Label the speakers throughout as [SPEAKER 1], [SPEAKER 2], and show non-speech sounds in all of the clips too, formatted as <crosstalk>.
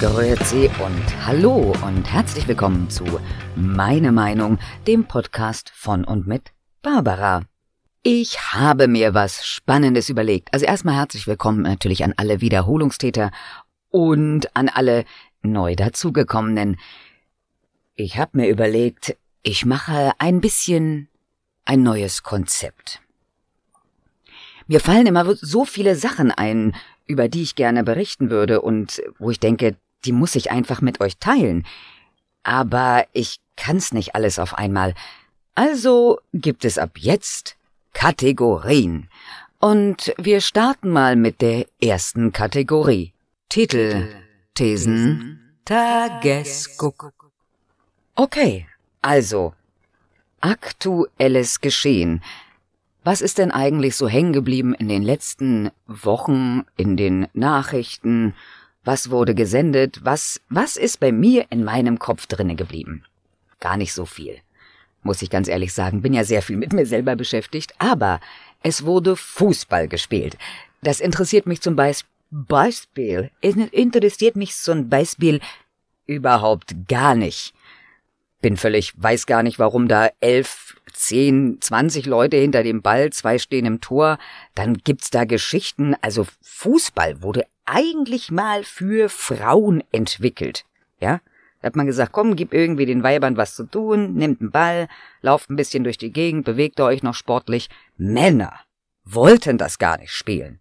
[SPEAKER 1] Grüezi und hallo und herzlich willkommen zu Meine Meinung, dem Podcast von und mit Barbara. Ich habe mir was Spannendes überlegt. Also erstmal herzlich willkommen natürlich an alle Wiederholungstäter und an alle neu dazugekommenen. Ich habe mir überlegt, ich mache ein bisschen ein neues Konzept. Mir fallen immer so viele Sachen ein, über die ich gerne berichten würde und wo ich denke, die muss ich einfach mit euch teilen. Aber ich kann's nicht alles auf einmal. Also gibt es ab jetzt Kategorien. Und wir starten mal mit der ersten Kategorie. Titel, Thesen, Tagesguck. Okay, also aktuelles Geschehen. Was ist denn eigentlich so hängen geblieben in den letzten Wochen, in den Nachrichten? Was wurde gesendet? Was, was ist bei mir in meinem Kopf drinne geblieben? Gar nicht so viel. Muss ich ganz ehrlich sagen, bin ja sehr viel mit mir selber beschäftigt, aber es wurde Fußball gespielt. Das interessiert mich zum Beispiel, es interessiert mich zum Beispiel überhaupt gar nicht. Bin völlig, weiß gar nicht, warum da elf, zehn, zwanzig Leute hinter dem Ball, zwei stehen im Tor. Dann gibt's da Geschichten. Also Fußball wurde eigentlich mal für Frauen entwickelt. Ja? Da hat man gesagt, komm, gib irgendwie den Weibern was zu tun, nimmt einen Ball, lauft ein bisschen durch die Gegend, bewegt euch noch sportlich. Männer wollten das gar nicht spielen.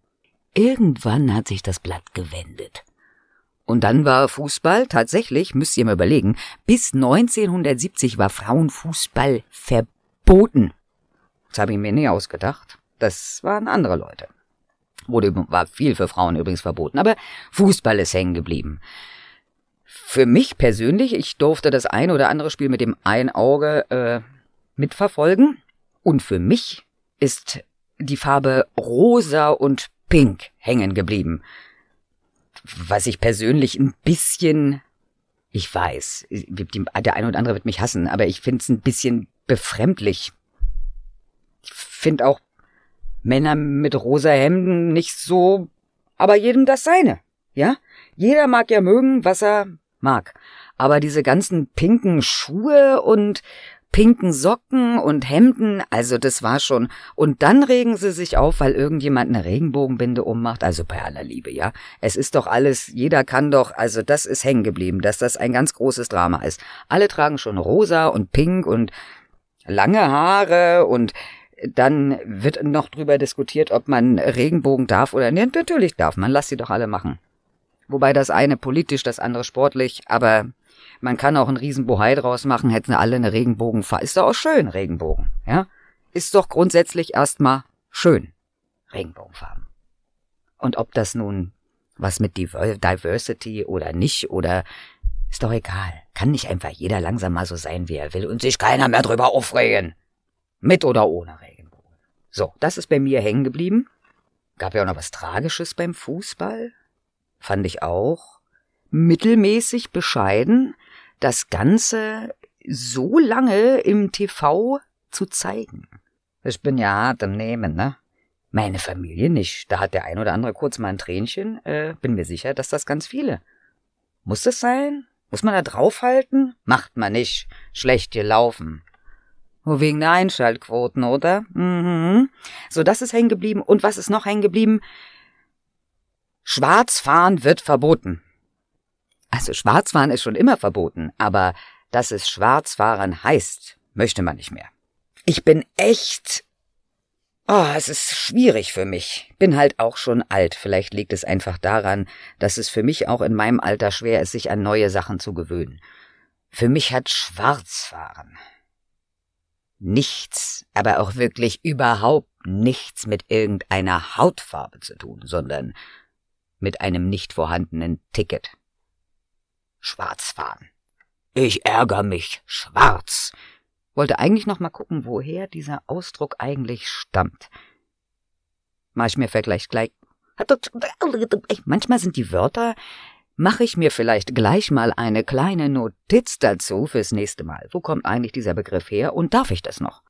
[SPEAKER 1] Irgendwann hat sich das Blatt gewendet. Und dann war Fußball tatsächlich, müsst ihr mal überlegen, bis 1970 war Frauenfußball verboten. Das habe ich mir nie ausgedacht. Das waren andere Leute. Wurde, war viel für Frauen übrigens verboten, aber Fußball ist hängen geblieben. Für mich persönlich, ich durfte das ein oder andere Spiel mit dem einen Auge äh, mitverfolgen. Und für mich ist die Farbe rosa und pink hängen geblieben was ich persönlich ein bisschen, ich weiß, der eine oder andere wird mich hassen, aber ich finde es ein bisschen befremdlich. Ich finde auch Männer mit rosa Hemden nicht so, aber jedem das seine, ja? Jeder mag ja mögen, was er mag. Aber diese ganzen pinken Schuhe und pinken Socken und Hemden, also das war schon. Und dann regen sie sich auf, weil irgendjemand eine Regenbogenbinde ummacht, also bei aller Liebe, ja. Es ist doch alles, jeder kann doch, also das ist hängen geblieben, dass das ein ganz großes Drama ist. Alle tragen schon rosa und pink und lange Haare und dann wird noch drüber diskutiert, ob man Regenbogen darf oder nicht. Natürlich darf man, lass sie doch alle machen. Wobei das eine politisch, das andere sportlich, aber man kann auch einen riesen Bohai draus machen, hätten alle eine Regenbogenfarbe. Ist doch auch schön, Regenbogen, ja? Ist doch grundsätzlich erstmal schön. Regenbogenfarben. Und ob das nun was mit Diversity oder nicht oder ist doch egal. Kann nicht einfach jeder langsam mal so sein, wie er will und sich keiner mehr drüber aufregen. Mit oder ohne Regenbogen. So, das ist bei mir hängen geblieben. Gab ja auch noch was Tragisches beim Fußball. Fand ich auch. Mittelmäßig bescheiden das Ganze so lange im TV zu zeigen. Ich bin ja hart im Nehmen, ne? Meine Familie nicht. Da hat der ein oder andere kurz mal ein Tränchen. Äh, bin mir sicher, dass das ganz viele. Muss das sein? Muss man da draufhalten? Macht man nicht. Schlecht gelaufen. Nur wegen der Einschaltquoten, oder? Mhm. So, das ist hängen geblieben. Und was ist noch hängen geblieben? Schwarzfahren wird verboten. Also Schwarzfahren ist schon immer verboten, aber dass es Schwarzfahren heißt, möchte man nicht mehr. Ich bin echt. Oh, es ist schwierig für mich. Bin halt auch schon alt. Vielleicht liegt es einfach daran, dass es für mich auch in meinem Alter schwer ist, sich an neue Sachen zu gewöhnen. Für mich hat Schwarzfahren nichts, aber auch wirklich überhaupt nichts mit irgendeiner Hautfarbe zu tun, sondern mit einem nicht vorhandenen Ticket schwarz fahren. Ich ärger mich schwarz. Wollte eigentlich noch mal gucken, woher dieser Ausdruck eigentlich stammt. Mach ich mir vielleicht gleich. Manchmal sind die Wörter. Mache ich mir vielleicht gleich mal eine kleine Notiz dazu fürs nächste Mal. Wo kommt eigentlich dieser Begriff her und darf ich das noch?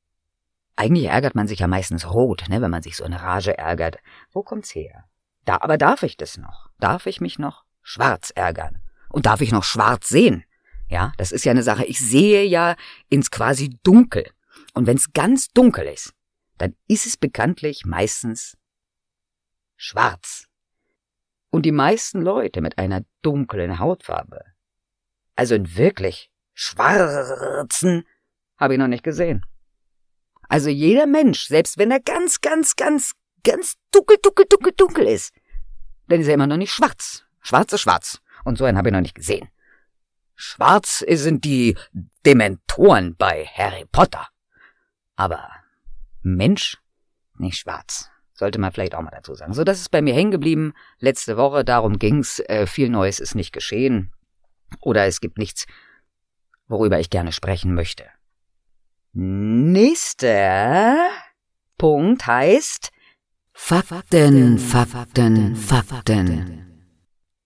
[SPEAKER 1] Eigentlich ärgert man sich ja meistens rot, ne, wenn man sich so in Rage ärgert. Wo kommt's her? Da, aber darf ich das noch? Darf ich mich noch schwarz ärgern? Und darf ich noch schwarz sehen? Ja, das ist ja eine Sache. Ich sehe ja ins quasi Dunkel. Und wenn es ganz dunkel ist, dann ist es bekanntlich meistens schwarz. Und die meisten Leute mit einer dunklen Hautfarbe, also in wirklich schwarzen, habe ich noch nicht gesehen. Also jeder Mensch, selbst wenn er ganz, ganz, ganz, ganz dunkel, dunkel, dunkel, dunkel ist, dann ist er immer noch nicht schwarz. Schwarz ist schwarz. Und so einen habe ich noch nicht gesehen. Schwarz sind die Dementoren bei Harry Potter. Aber Mensch, nicht schwarz. Sollte man vielleicht auch mal dazu sagen. So, das ist bei mir hängen geblieben. Letzte Woche, darum ging's. Äh, viel Neues ist nicht geschehen. Oder es gibt nichts, worüber ich gerne sprechen möchte. Nächster Punkt heißt Fakten, Fakten, Fakten.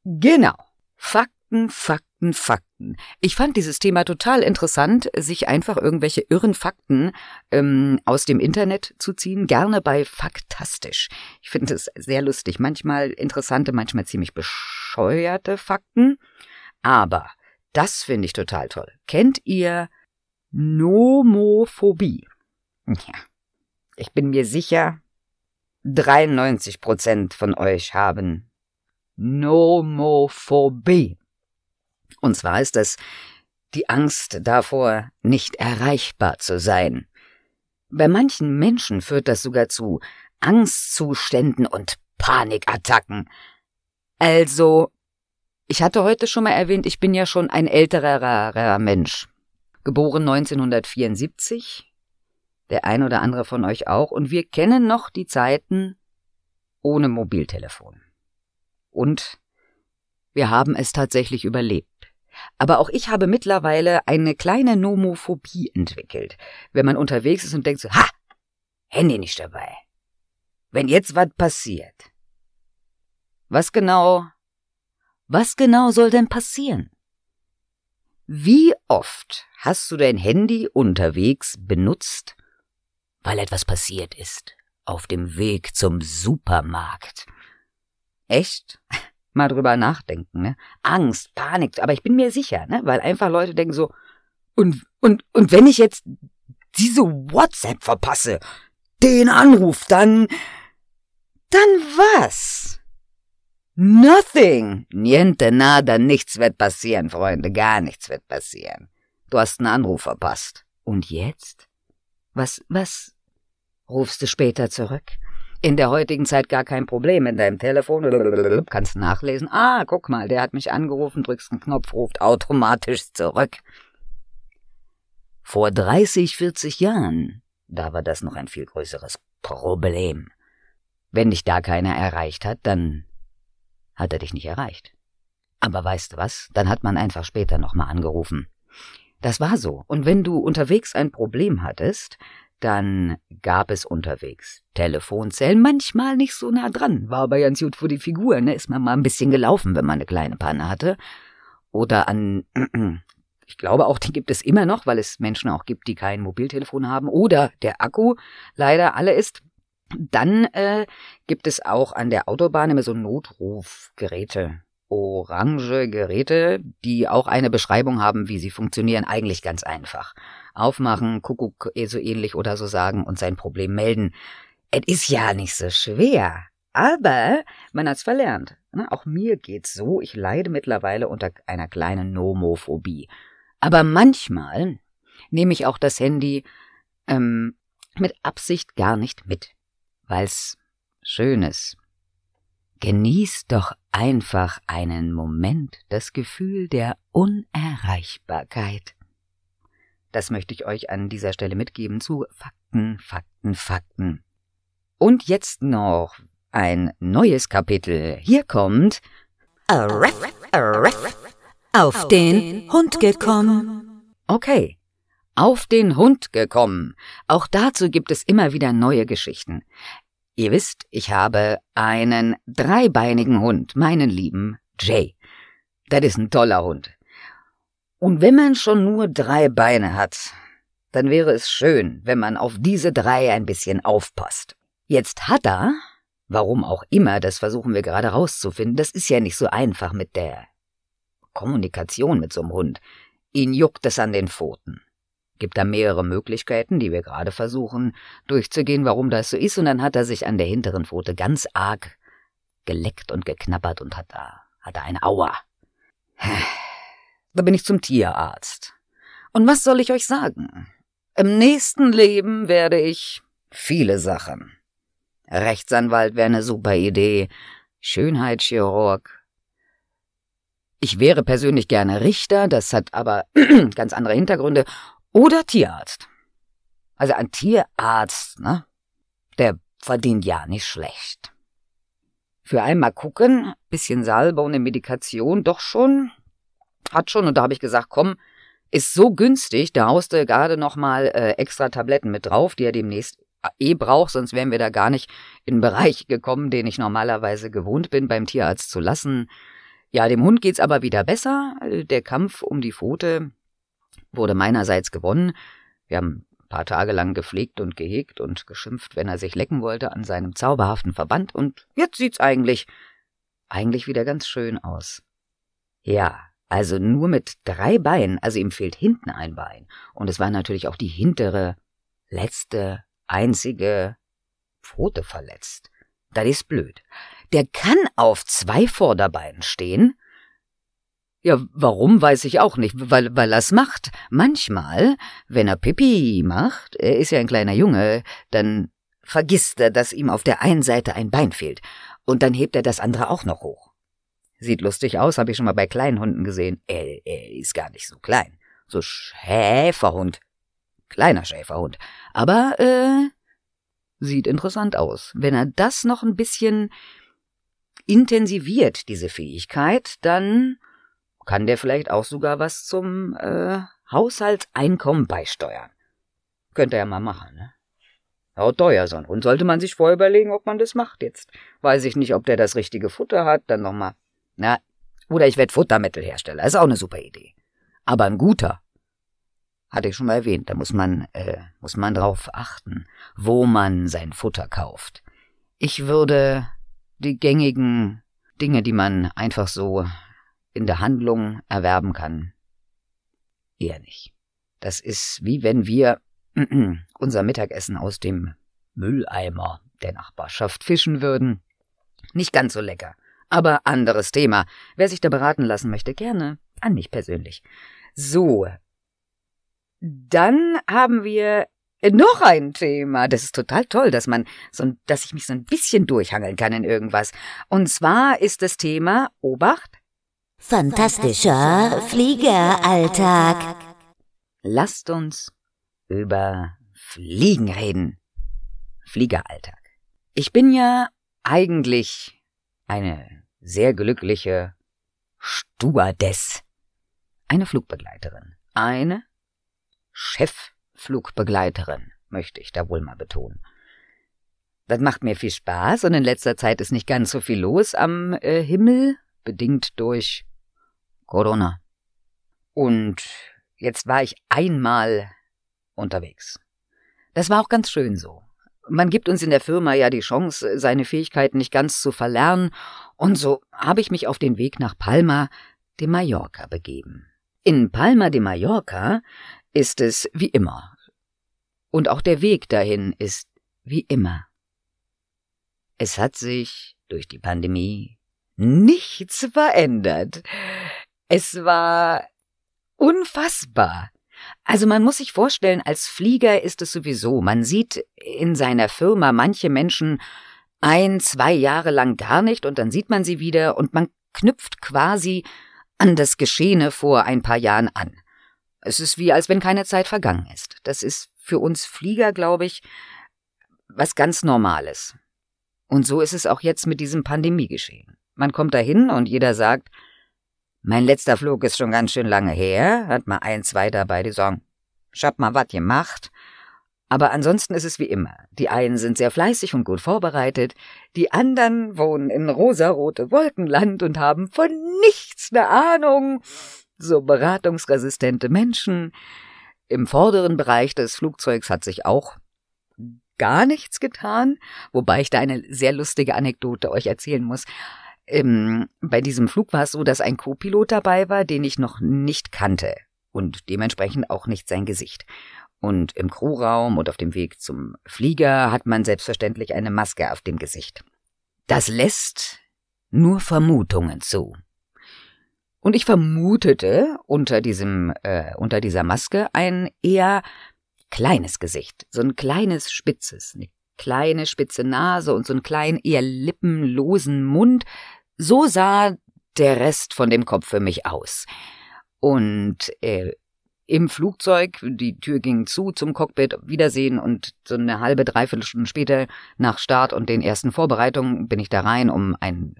[SPEAKER 1] Genau. Fakten, Fakten, Fakten. Ich fand dieses Thema total interessant, sich einfach irgendwelche irren Fakten ähm, aus dem Internet zu ziehen, gerne bei Faktastisch. Ich finde es sehr lustig. Manchmal interessante, manchmal ziemlich bescheuerte Fakten. Aber das finde ich total toll. Kennt ihr Nomophobie? Ja. Ich bin mir sicher, 93 Prozent von euch haben Nomophobie. Und zwar ist das die Angst davor, nicht erreichbar zu sein. Bei manchen Menschen führt das sogar zu Angstzuständen und Panikattacken. Also, ich hatte heute schon mal erwähnt, ich bin ja schon ein älterer Mensch. Geboren 1974. Der ein oder andere von euch auch. Und wir kennen noch die Zeiten ohne Mobiltelefon. Und wir haben es tatsächlich überlebt. Aber auch ich habe mittlerweile eine kleine Nomophobie entwickelt. Wenn man unterwegs ist und denkt so, ha, Handy nicht dabei. Wenn jetzt was passiert. Was genau, was genau soll denn passieren? Wie oft hast du dein Handy unterwegs benutzt, weil etwas passiert ist, auf dem Weg zum Supermarkt? Echt? Mal drüber nachdenken, ne? Angst, Panik, aber ich bin mir sicher, ne? Weil einfach Leute denken so, und, und, und wenn ich jetzt diese WhatsApp verpasse, den Anruf, dann, dann was? Nothing. Niente, nada, nichts wird passieren, Freunde, gar nichts wird passieren. Du hast einen Anruf verpasst. Und jetzt? Was, was? Rufst du später zurück? In der heutigen Zeit gar kein Problem. In deinem Telefon kannst nachlesen. Ah, guck mal, der hat mich angerufen, drückst einen Knopf, ruft automatisch zurück. Vor 30, 40 Jahren, da war das noch ein viel größeres Problem. Wenn dich da keiner erreicht hat, dann hat er dich nicht erreicht. Aber weißt du was? Dann hat man einfach später nochmal angerufen. Das war so. Und wenn du unterwegs ein Problem hattest, dann gab es unterwegs Telefonzellen, manchmal nicht so nah dran, war aber ganz gut für die Figur, ne? Ist man mal ein bisschen gelaufen, wenn man eine kleine Panne hatte. Oder an, <clears throat> ich glaube auch, die gibt es immer noch, weil es Menschen auch gibt, die kein Mobiltelefon haben. Oder der Akku leider alle ist. Dann äh, gibt es auch an der Autobahn immer so Notrufgeräte. Orange Geräte, die auch eine Beschreibung haben, wie sie funktionieren, eigentlich ganz einfach aufmachen, Kuckuck eh so ähnlich oder so sagen und sein Problem melden. Es ist ja nicht so schwer. Aber man hat's verlernt. Ne? Auch mir geht's so. Ich leide mittlerweile unter einer kleinen Nomophobie. Aber manchmal nehme ich auch das Handy ähm, mit Absicht gar nicht mit, weil's schön ist. Genießt doch einfach einen Moment das Gefühl der Unerreichbarkeit. Das möchte ich euch an dieser Stelle mitgeben zu Fakten, Fakten, Fakten. Und jetzt noch ein neues Kapitel. Hier kommt auf den Hund gekommen. Okay, auf den Hund gekommen. Auch dazu gibt es immer wieder neue Geschichten. Ihr wisst, ich habe einen dreibeinigen Hund, meinen lieben Jay. Das ist ein toller Hund. Und wenn man schon nur drei Beine hat, dann wäre es schön, wenn man auf diese drei ein bisschen aufpasst. Jetzt hat er, warum auch immer, das versuchen wir gerade rauszufinden, das ist ja nicht so einfach mit der Kommunikation mit so einem Hund. Ihn juckt es an den Pfoten. Gibt da mehrere Möglichkeiten, die wir gerade versuchen durchzugehen, warum das so ist, und dann hat er sich an der hinteren Pfote ganz arg geleckt und geknabbert und hat da, hat da eine Aua. Da bin ich zum Tierarzt. Und was soll ich euch sagen? Im nächsten Leben werde ich viele Sachen. Rechtsanwalt wäre eine super Idee, Schönheitschirurg. Ich wäre persönlich gerne Richter, das hat aber <clears throat> ganz andere Hintergründe, oder Tierarzt. Also ein Tierarzt, ne? Der verdient ja nicht schlecht. Für einmal gucken, bisschen Salbe und eine Medikation, doch schon, hat schon, und da habe ich gesagt, komm, ist so günstig, da haust du gerade nochmal äh, extra Tabletten mit drauf, die er demnächst eh braucht, sonst wären wir da gar nicht in den Bereich gekommen, den ich normalerweise gewohnt bin, beim Tierarzt zu lassen. Ja, dem Hund geht's aber wieder besser. Der Kampf um die Pfote wurde meinerseits gewonnen. Wir haben ein paar Tage lang gepflegt und gehegt und geschimpft, wenn er sich lecken wollte an seinem zauberhaften Verband und jetzt sieht's eigentlich, eigentlich wieder ganz schön aus. Ja, also nur mit drei Beinen, also ihm fehlt hinten ein Bein. Und es war natürlich auch die hintere, letzte, einzige Pfote verletzt. Das ist blöd. Der kann auf zwei Vorderbeinen stehen. Ja, warum weiß ich auch nicht, weil, weil er's macht. Manchmal, wenn er Pipi macht, er ist ja ein kleiner Junge, dann vergisst er, dass ihm auf der einen Seite ein Bein fehlt. Und dann hebt er das andere auch noch hoch. Sieht lustig aus, habe ich schon mal bei kleinen Hunden gesehen. Er, er ist gar nicht so klein. So Schäferhund. Kleiner Schäferhund. Aber, äh, sieht interessant aus. Wenn er das noch ein bisschen intensiviert, diese Fähigkeit, dann kann der vielleicht auch sogar was zum äh, Haushaltseinkommen beisteuern. Könnte er ja mal machen, ne? Ja, teuer so ein Hund. Sollte man sich vorher überlegen, ob man das macht jetzt. Weiß ich nicht, ob der das richtige Futter hat, dann nochmal na, oder ich werde Futtermittelhersteller. Ist auch eine super Idee. Aber ein guter. Hatte ich schon mal erwähnt. Da muss man, äh, muss man drauf achten, wo man sein Futter kauft. Ich würde die gängigen Dinge, die man einfach so in der Handlung erwerben kann, eher nicht. Das ist wie wenn wir <clears throat> unser Mittagessen aus dem Mülleimer der Nachbarschaft fischen würden. Nicht ganz so lecker. Aber anderes Thema. Wer sich da beraten lassen möchte, gerne an mich persönlich. So. Dann haben wir noch ein Thema. Das ist total toll, dass man so, dass ich mich so ein bisschen durchhangeln kann in irgendwas. Und zwar ist das Thema Obacht.
[SPEAKER 2] Fantastischer Fliegeralltag.
[SPEAKER 1] Lasst uns über Fliegen reden. Fliegeralltag. Ich bin ja eigentlich eine sehr glückliche Stewardess. Eine Flugbegleiterin. Eine Chefflugbegleiterin, möchte ich da wohl mal betonen. Das macht mir viel Spaß und in letzter Zeit ist nicht ganz so viel los am äh, Himmel, bedingt durch Corona. Und jetzt war ich einmal unterwegs. Das war auch ganz schön so. Man gibt uns in der Firma ja die Chance, seine Fähigkeiten nicht ganz zu verlernen, und so habe ich mich auf den Weg nach Palma de Mallorca begeben. In Palma de Mallorca ist es wie immer. Und auch der Weg dahin ist wie immer. Es hat sich durch die Pandemie nichts verändert. Es war unfassbar. Also man muss sich vorstellen, als Flieger ist es sowieso, man sieht in seiner Firma manche Menschen ein, zwei Jahre lang gar nicht und dann sieht man sie wieder und man knüpft quasi an das Geschehene vor ein paar Jahren an. Es ist wie, als wenn keine Zeit vergangen ist. Das ist für uns Flieger, glaube ich, was ganz Normales. Und so ist es auch jetzt mit diesem Pandemiegeschehen. Man kommt dahin und jeder sagt, mein letzter Flug ist schon ganz schön lange her, hat mal ein, zwei dabei, die sagen, ich mal was gemacht. Aber ansonsten ist es wie immer. Die einen sind sehr fleißig und gut vorbereitet, die anderen wohnen in rosarote Wolkenland und haben von nichts eine Ahnung. So beratungsresistente Menschen. Im vorderen Bereich des Flugzeugs hat sich auch gar nichts getan, wobei ich da eine sehr lustige Anekdote euch erzählen muss. Ähm, bei diesem Flug war es so, dass ein Co-Pilot dabei war, den ich noch nicht kannte und dementsprechend auch nicht sein Gesicht. Und im Crewraum und auf dem Weg zum Flieger hat man selbstverständlich eine Maske auf dem Gesicht. Das lässt nur Vermutungen zu. Und ich vermutete unter diesem, äh, unter dieser Maske ein eher kleines Gesicht, so ein kleines spitzes, eine kleine spitze Nase und so einen kleinen eher lippenlosen Mund. So sah der Rest von dem Kopf für mich aus. Und äh, im Flugzeug, die Tür ging zu zum Cockpit, Wiedersehen und so eine halbe, dreiviertel Stunde später nach Start und den ersten Vorbereitungen bin ich da rein, um ein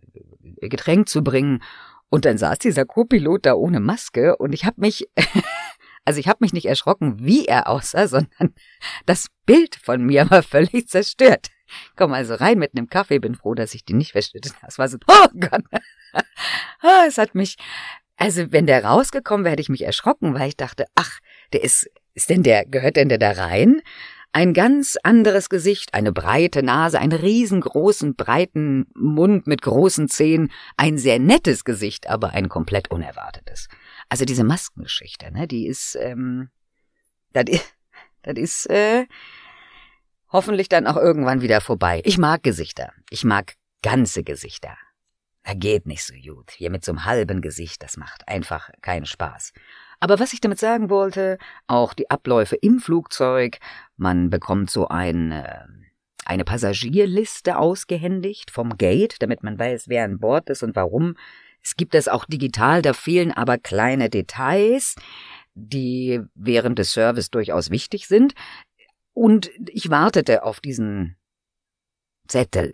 [SPEAKER 1] Getränk zu bringen und dann saß dieser Co-Pilot da ohne Maske und ich habe mich, <laughs> also ich habe mich nicht erschrocken, wie er aussah, <laughs> sondern das Bild von mir war völlig zerstört. Komm also rein mit einem Kaffee, bin froh, dass ich den nicht verschüttet habe. Es war so, <laughs> oh Gott. <laughs> Ah, es hat mich, also wenn der rausgekommen wäre, hätte ich mich erschrocken, weil ich dachte, ach, der ist, ist denn der, gehört denn der da rein? Ein ganz anderes Gesicht, eine breite Nase, einen riesengroßen, breiten Mund mit großen Zähnen, ein sehr nettes Gesicht, aber ein komplett unerwartetes. Also diese Maskengeschichte, ne, die ist, ähm, das ist, <laughs> das ist, äh, hoffentlich dann auch irgendwann wieder vorbei. Ich mag Gesichter. Ich mag ganze Gesichter. Er geht nicht so gut. Hier mit so einem halben Gesicht, das macht einfach keinen Spaß. Aber was ich damit sagen wollte, auch die Abläufe im Flugzeug, man bekommt so ein, äh, eine Passagierliste ausgehändigt vom Gate, damit man weiß, wer an Bord ist und warum. Es gibt es auch digital, da fehlen aber kleine Details, die während des Service durchaus wichtig sind. Und ich wartete auf diesen Zettel.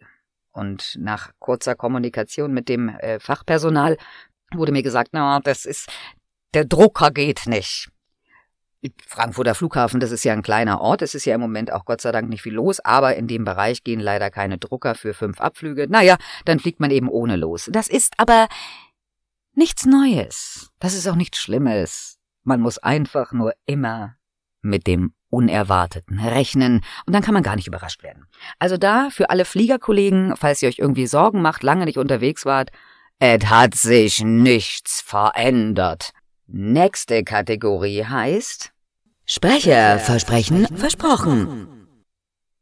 [SPEAKER 1] Und nach kurzer Kommunikation mit dem äh, Fachpersonal wurde mir gesagt, na, das ist, der Drucker geht nicht. Frankfurter Flughafen, das ist ja ein kleiner Ort, es ist ja im Moment auch Gott sei Dank nicht viel los, aber in dem Bereich gehen leider keine Drucker für fünf Abflüge. Naja, dann fliegt man eben ohne los. Das ist aber nichts Neues. Das ist auch nichts Schlimmes. Man muss einfach nur immer mit dem Unerwarteten rechnen und dann kann man gar nicht überrascht werden. Also da für alle Fliegerkollegen, falls ihr euch irgendwie Sorgen macht, lange nicht unterwegs wart, es hat sich nichts verändert. Nächste Kategorie heißt
[SPEAKER 2] Sprecherversprechen versprochen.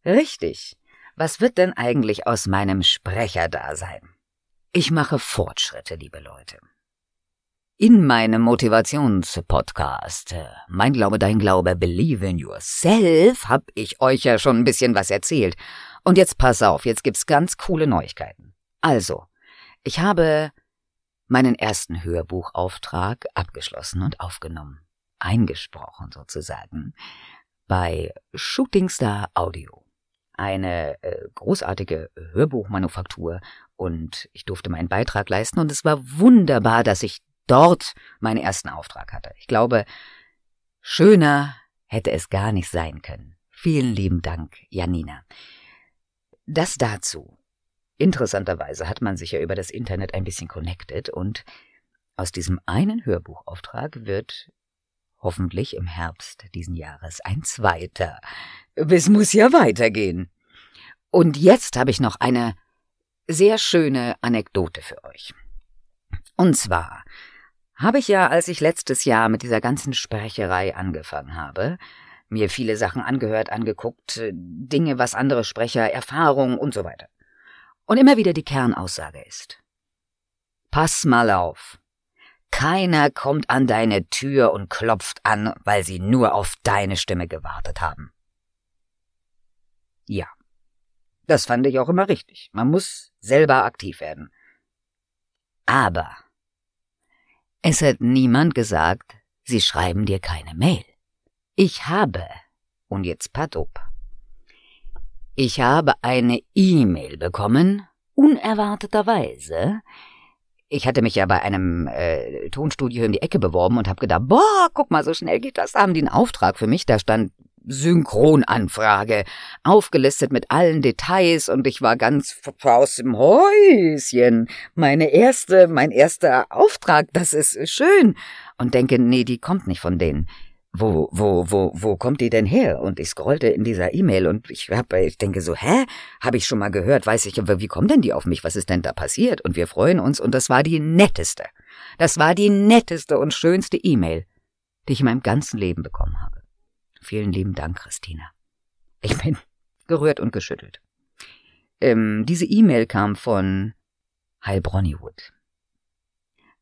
[SPEAKER 1] Richtig. Was wird denn eigentlich aus meinem Sprecherdasein? Ich mache Fortschritte, liebe Leute. In meinem Motivationspodcast Mein Glaube, dein Glaube, Believe in Yourself hab ich euch ja schon ein bisschen was erzählt. Und jetzt pass auf, jetzt gibt's ganz coole Neuigkeiten. Also, ich habe meinen ersten Hörbuchauftrag abgeschlossen und aufgenommen, eingesprochen sozusagen, bei Shooting Star Audio. Eine äh, großartige Hörbuchmanufaktur und ich durfte meinen Beitrag leisten und es war wunderbar, dass ich dort meinen ersten Auftrag hatte. Ich glaube, schöner hätte es gar nicht sein können. Vielen lieben Dank, Janina. Das dazu. Interessanterweise hat man sich ja über das Internet ein bisschen connected und aus diesem einen Hörbuchauftrag wird hoffentlich im Herbst diesen Jahres ein zweiter. Es muss ja weitergehen. Und jetzt habe ich noch eine sehr schöne Anekdote für euch. Und zwar habe ich ja, als ich letztes Jahr mit dieser ganzen Sprecherei angefangen habe, mir viele Sachen angehört, angeguckt, Dinge, was andere Sprecher, Erfahrungen und so weiter. Und immer wieder die Kernaussage ist. Pass mal auf. Keiner kommt an deine Tür und klopft an, weil sie nur auf deine Stimme gewartet haben. Ja. Das fand ich auch immer richtig. Man muss selber aktiv werden. Aber es hat niemand gesagt, sie schreiben dir keine Mail. Ich habe, und jetzt patt up, ich habe eine E-Mail bekommen, unerwarteterweise. Ich hatte mich ja bei einem äh, Tonstudio in die Ecke beworben und habe gedacht, boah, guck mal, so schnell geht das. Da haben die einen Auftrag für mich. Da stand Synchronanfrage, aufgelistet mit allen Details und ich war ganz aus dem Häuschen. Meine erste, mein erster Auftrag, das ist schön. Und denke, nee, die kommt nicht von denen. Wo, wo, wo, wo kommt die denn her? Und ich scrollte in dieser E-Mail und ich hab, ich denke so, hä? Habe ich schon mal gehört, weiß ich, aber wie kommt denn die auf mich? Was ist denn da passiert? Und wir freuen uns und das war die netteste. Das war die netteste und schönste E-Mail, die ich in meinem ganzen Leben bekommen habe. Vielen lieben Dank, Christina. Ich bin <laughs> gerührt und geschüttelt. Ähm, diese E-Mail kam von Heilbronnywood.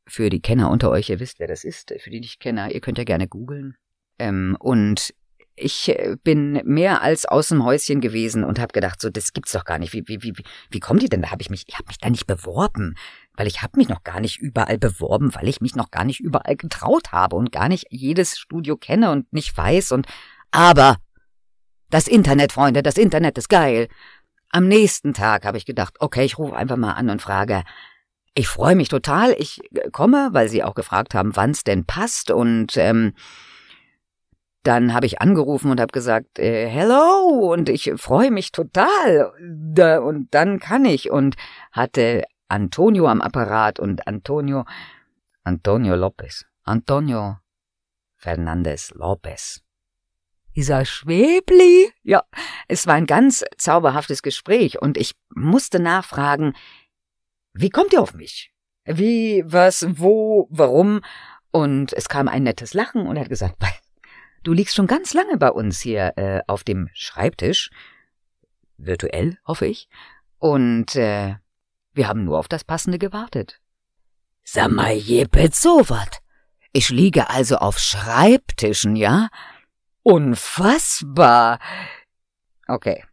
[SPEAKER 1] Für die Kenner unter euch, ihr wisst, wer das ist. Für die nicht Kenner, ihr könnt ja gerne googeln. Ähm, und ich äh, bin mehr als aus dem Häuschen gewesen und habe gedacht, so das gibt's doch gar nicht. Wie wie wie wie kommt die denn? Da habe ich mich, ich habe mich da nicht beworben, weil ich habe mich noch gar nicht überall beworben, weil ich mich noch gar nicht überall getraut habe und gar nicht jedes Studio kenne und nicht weiß und aber das Internet, Freunde, das Internet ist geil. Am nächsten Tag habe ich gedacht, okay, ich rufe einfach mal an und frage, ich freue mich total, ich komme, weil sie auch gefragt haben, wann's denn passt und ähm, dann habe ich angerufen und habe gesagt, äh, hello und ich freue mich total da, und dann kann ich. Und hatte Antonio am Apparat und Antonio Antonio Lopez Antonio Fernandez Lopez dieser Schwebli ja es war ein ganz zauberhaftes Gespräch und ich musste nachfragen wie kommt ihr auf mich? Wie was wo warum? Und es kam ein nettes Lachen und er hat gesagt <laughs> Du liegst schon ganz lange bei uns hier äh, auf dem Schreibtisch. Virtuell, hoffe ich. Und äh, wir haben nur auf das Passende gewartet.
[SPEAKER 2] Sag mal, jepet so wat. Ich liege also auf Schreibtischen, ja? Unfassbar.
[SPEAKER 1] Okay.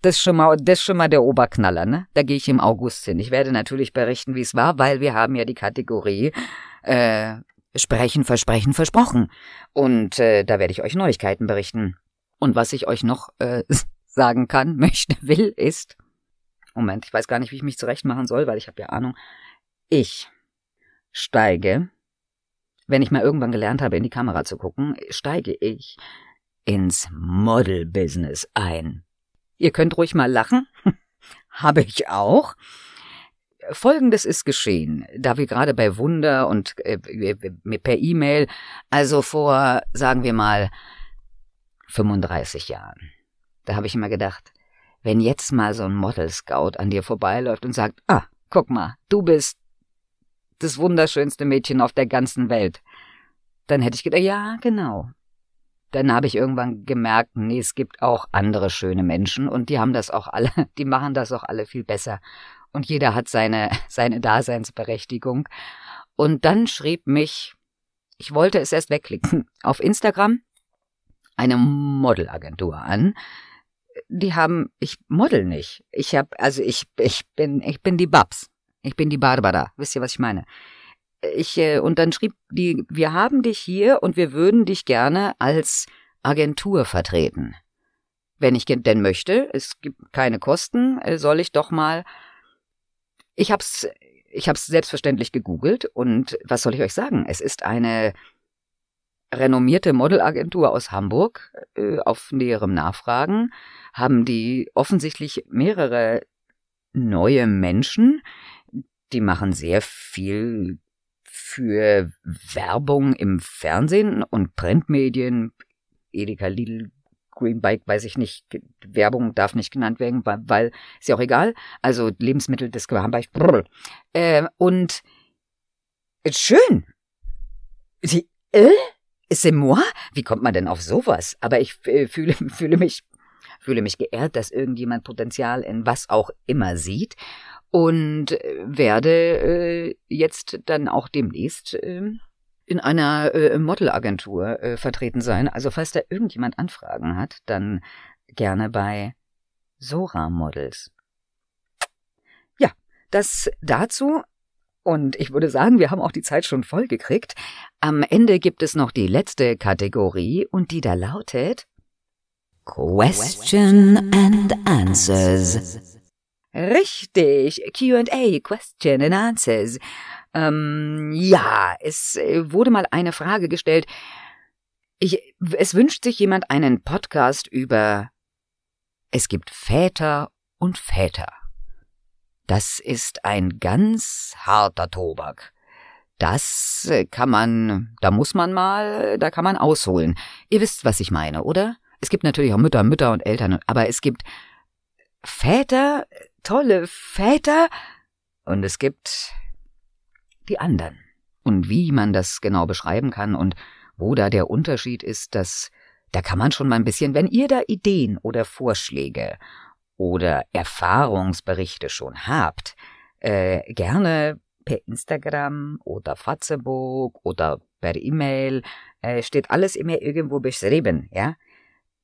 [SPEAKER 1] Das ist schon mal, das ist schon mal der Oberknaller, ne? Da gehe ich im August hin. Ich werde natürlich berichten, wie es war, weil wir haben ja die Kategorie äh, Sprechen, Versprechen, Versprochen. Und äh, da werde ich euch Neuigkeiten berichten. Und was ich euch noch äh, <laughs> sagen kann, <laughs> möchte, will, ist. Moment, ich weiß gar nicht, wie ich mich zurechtmachen soll, weil ich habe ja Ahnung. Ich steige, wenn ich mal irgendwann gelernt habe, in die Kamera zu gucken, steige ich ins Model-Business ein. Ihr könnt ruhig mal lachen. <laughs> habe ich auch. Folgendes ist geschehen, da wir gerade bei Wunder und äh, per E-Mail, also vor, sagen wir mal, 35 Jahren. Da habe ich immer gedacht, wenn jetzt mal so ein Model Scout an dir vorbeiläuft und sagt, ah, guck mal, du bist das wunderschönste Mädchen auf der ganzen Welt, dann hätte ich gedacht, ja, genau. Dann habe ich irgendwann gemerkt, nee, es gibt auch andere schöne Menschen und die haben das auch alle, <laughs> die machen das auch alle viel besser und jeder hat seine, <laughs> seine Daseinsberechtigung. Und dann schrieb mich, ich wollte es erst wegklicken, <laughs> auf Instagram eine Modelagentur an. Die haben, ich model nicht. Ich hab, also ich, ich bin, ich bin die Babs. Ich bin die Barbara. Wisst ihr, was ich meine? Ich, äh, und dann schrieb die, wir haben dich hier und wir würden dich gerne als Agentur vertreten. Wenn ich denn möchte, es gibt keine Kosten, äh, soll ich doch mal ich hab's, ich hab's selbstverständlich gegoogelt und was soll ich euch sagen? Es ist eine renommierte Modelagentur aus Hamburg. Äh, auf näherem Nachfragen haben die offensichtlich mehrere neue Menschen. Die machen sehr viel für Werbung im Fernsehen und Printmedien, Edeka Lidl, Greenbike, weiß ich nicht, Werbung darf nicht genannt werden, weil, weil ist ja auch egal. Also Lebensmittel des Brrr. Äh, und schön. Sie, äh? C'est moi? Wie kommt man denn auf sowas? Aber ich äh, fühle, <laughs> fühle mich, fühle mich geehrt, dass irgendjemand Potenzial in was auch immer sieht und äh, werde äh, jetzt dann auch demnächst äh, in einer äh, Modelagentur äh, vertreten sein. Also falls da irgendjemand Anfragen hat, dann gerne bei Sora Models. Ja, das dazu. Und ich würde sagen, wir haben auch die Zeit schon voll gekriegt. Am Ende gibt es noch die letzte Kategorie und die da lautet
[SPEAKER 2] Question and Answers.
[SPEAKER 1] Richtig, QA, Question and Answers. Ähm, ja, es äh, wurde mal eine Frage gestellt. Ich, es wünscht sich jemand einen Podcast über Es gibt Väter und Väter. Das ist ein ganz harter Tobak. das kann man, da muss man mal, da kann man ausholen. Ihr wisst, was ich meine, oder? Es gibt natürlich auch Mütter, Mütter und Eltern, aber es gibt Väter, tolle Väter, und es gibt die anderen. Und wie man das genau beschreiben kann und wo da der Unterschied ist, das, da kann man schon mal ein bisschen, wenn ihr da Ideen oder Vorschläge oder Erfahrungsberichte schon habt, äh, gerne per Instagram oder Facebook oder per E-Mail, äh, steht alles immer irgendwo beschrieben, ja.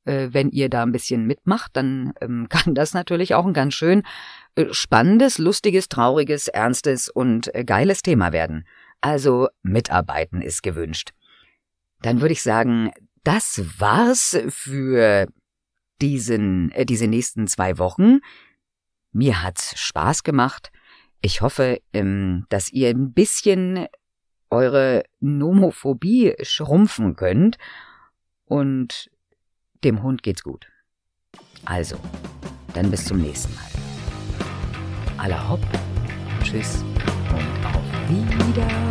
[SPEAKER 1] Äh, wenn ihr da ein bisschen mitmacht, dann ähm, <laughs> kann das natürlich auch ein ganz schön äh, spannendes, lustiges, trauriges, ernstes und äh, geiles Thema werden. Also mitarbeiten ist gewünscht. Dann würde ich sagen, das war's für diesen, äh, diese nächsten zwei Wochen. Mir hat's Spaß gemacht. Ich hoffe, ähm, dass ihr ein bisschen eure Nomophobie schrumpfen könnt und dem Hund geht's gut. Also, dann bis zum nächsten Mal. Aller hopp, tschüss und auf Wiedersehen.